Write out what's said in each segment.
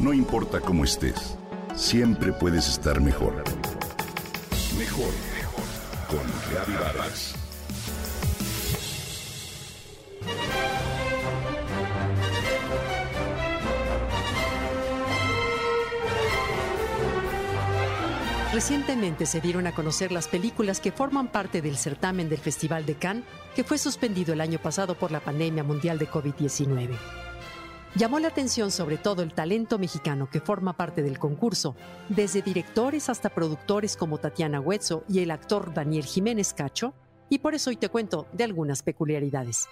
No importa cómo estés, siempre puedes estar mejor. Mejor, mejor. Con Reavivadas. Recientemente se dieron a conocer las películas que forman parte del certamen del Festival de Cannes, que fue suspendido el año pasado por la pandemia mundial de COVID-19. Llamó la atención sobre todo el talento mexicano que forma parte del concurso, desde directores hasta productores como Tatiana Huetzo y el actor Daniel Jiménez Cacho, y por eso hoy te cuento de algunas peculiaridades.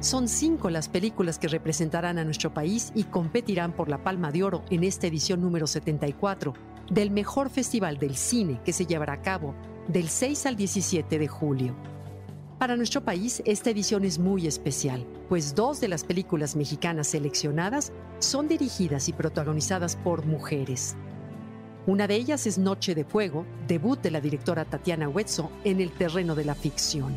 Son cinco las películas que representarán a nuestro país y competirán por la Palma de Oro en esta edición número 74 del mejor festival del cine que se llevará a cabo del 6 al 17 de julio. Para nuestro país, esta edición es muy especial, pues dos de las películas mexicanas seleccionadas son dirigidas y protagonizadas por mujeres. Una de ellas es Noche de Fuego, debut de la directora Tatiana Huetzo en el terreno de la ficción.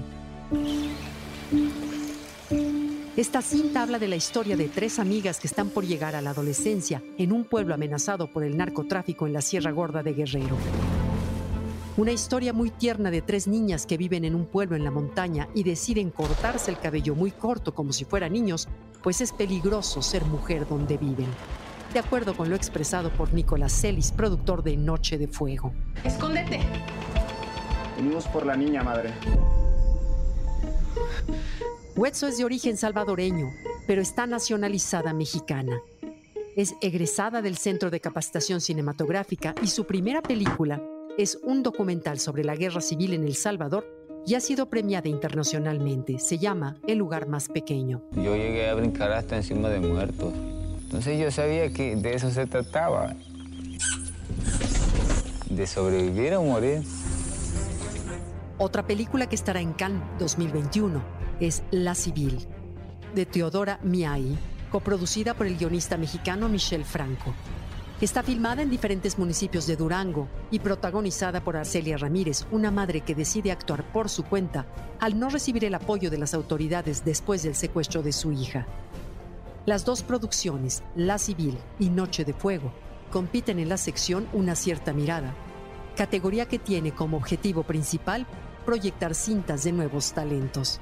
Esta cinta habla de la historia de tres amigas que están por llegar a la adolescencia en un pueblo amenazado por el narcotráfico en la Sierra Gorda de Guerrero. Una historia muy tierna de tres niñas que viven en un pueblo en la montaña y deciden cortarse el cabello muy corto como si fueran niños, pues es peligroso ser mujer donde viven. De acuerdo con lo expresado por Nicolás Celis, productor de Noche de Fuego. ¡Escóndete! Venimos por la niña, madre. Huetzo es de origen salvadoreño, pero está nacionalizada mexicana. Es egresada del Centro de Capacitación Cinematográfica y su primera película es un documental sobre la guerra civil en El Salvador y ha sido premiada internacionalmente. Se llama El lugar más pequeño. Yo llegué a brincar hasta encima de muertos. Entonces yo sabía que de eso se trataba. De sobrevivir o morir. Otra película que estará en Cannes 2021 es La Civil, de Teodora Miai, coproducida por el guionista mexicano Michel Franco. Está filmada en diferentes municipios de Durango y protagonizada por Arcelia Ramírez, una madre que decide actuar por su cuenta al no recibir el apoyo de las autoridades después del secuestro de su hija. Las dos producciones, La Civil y Noche de Fuego, compiten en la sección Una cierta mirada, categoría que tiene como objetivo principal proyectar cintas de nuevos talentos.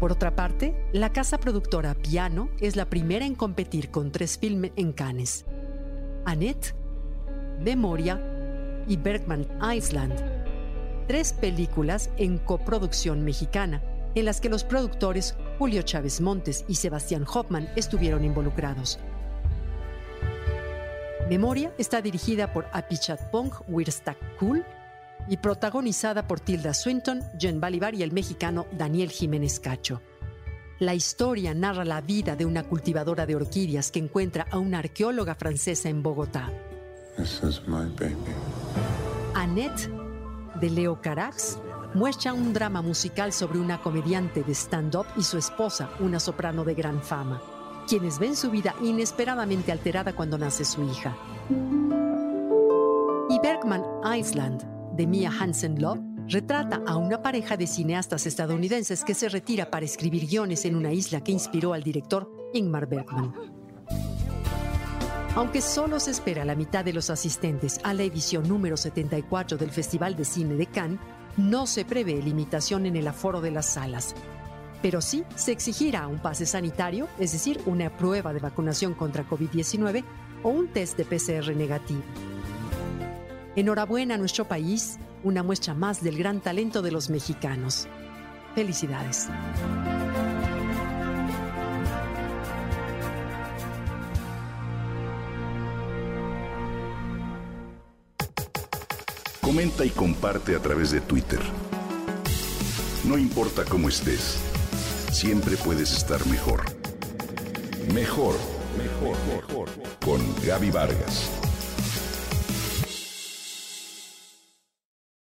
Por otra parte, la casa productora Piano es la primera en competir con tres filmes en Cannes. Annette, Memoria y Bergman Island. Tres películas en coproducción mexicana, en las que los productores Julio Chávez Montes y Sebastián Hoffman estuvieron involucrados. Memoria está dirigida por Apichatpong Wirstak-Kul y protagonizada por Tilda Swinton, Jen Balibar y el mexicano Daniel Jiménez Cacho. La historia narra la vida de una cultivadora de orquídeas que encuentra a una arqueóloga francesa en Bogotá. Annette, de Leo Carax, muestra un drama musical sobre una comediante de stand-up y su esposa, una soprano de gran fama, quienes ven su vida inesperadamente alterada cuando nace su hija. Y Bergman Island, de Mia Hansen Love retrata a una pareja de cineastas estadounidenses que se retira para escribir guiones en una isla que inspiró al director Ingmar Bergman. Aunque solo se espera la mitad de los asistentes a la edición número 74 del Festival de Cine de Cannes, no se prevé limitación en el aforo de las salas. Pero sí se exigirá un pase sanitario, es decir, una prueba de vacunación contra COVID-19 o un test de PCR negativo. Enhorabuena a nuestro país, una muestra más del gran talento de los mexicanos. Felicidades. Comenta y comparte a través de Twitter. No importa cómo estés, siempre puedes estar mejor. Mejor, mejor, mejor. Con Gaby Vargas.